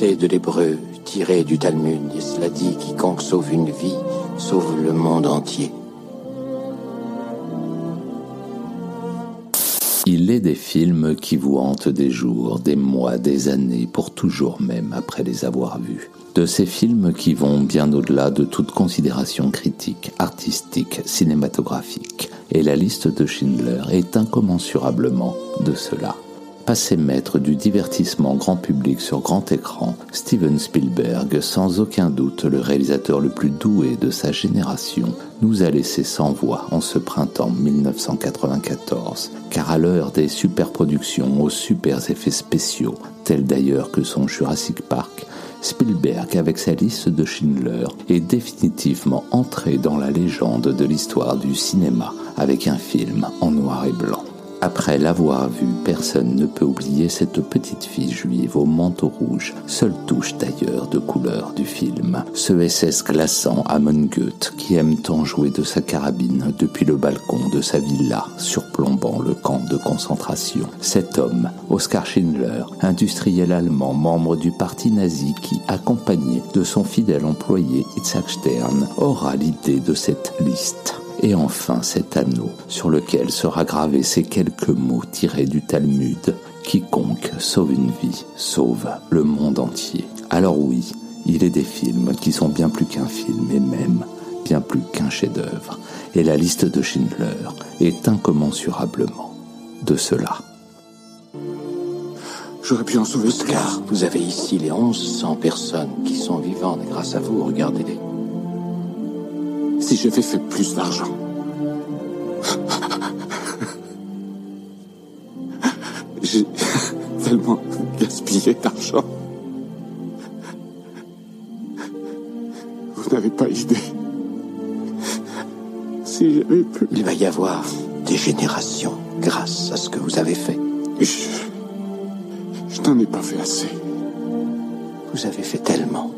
de l'hébreu tiré du Talmud. Et cela dit, quiconque sauve une vie, sauve le monde entier. Il est des films qui vous hantent des jours, des mois, des années, pour toujours même après les avoir vus. De ces films qui vont bien au-delà de toute considération critique, artistique, cinématographique. Et la liste de Schindler est incommensurablement de cela. Passé maître du divertissement grand public sur grand écran, Steven Spielberg, sans aucun doute le réalisateur le plus doué de sa génération, nous a laissé sans voix en ce printemps 1994. Car à l'heure des superproductions aux super effets spéciaux, tels d'ailleurs que son Jurassic Park, Spielberg, avec sa liste de Schindler, est définitivement entré dans la légende de l'histoire du cinéma avec un film en noir et blanc. Après l'avoir vu, personne ne peut oublier cette petite fille juive au manteau rouge, seule touche d'ailleurs de couleur du film. Ce SS glaçant Amon Goethe qui aime tant jouer de sa carabine depuis le balcon de sa villa surplombant le camp de concentration. Cet homme, Oskar Schindler, industriel allemand, membre du parti nazi qui, accompagné de son fidèle employé Itzhak Stern, aura l'idée de cette liste et enfin cet anneau sur lequel sera gravé ces quelques mots tirés du Talmud. Quiconque sauve une vie, sauve le monde entier. Alors oui, il est des films qui sont bien plus qu'un film et même bien plus qu'un chef-d'œuvre. Et la liste de Schindler est incommensurablement de cela. J'aurais pu en sauver Car vous avez ici les 1100 personnes qui sont vivantes grâce à vous, regardez-les si j'avais fait plus d'argent. J'ai tellement gaspillé d'argent. Vous n'avez pas idée. Si j'avais pu... Il va y avoir des générations grâce à ce que vous avez fait. Je, je n'en ai pas fait assez. Vous avez fait tellement.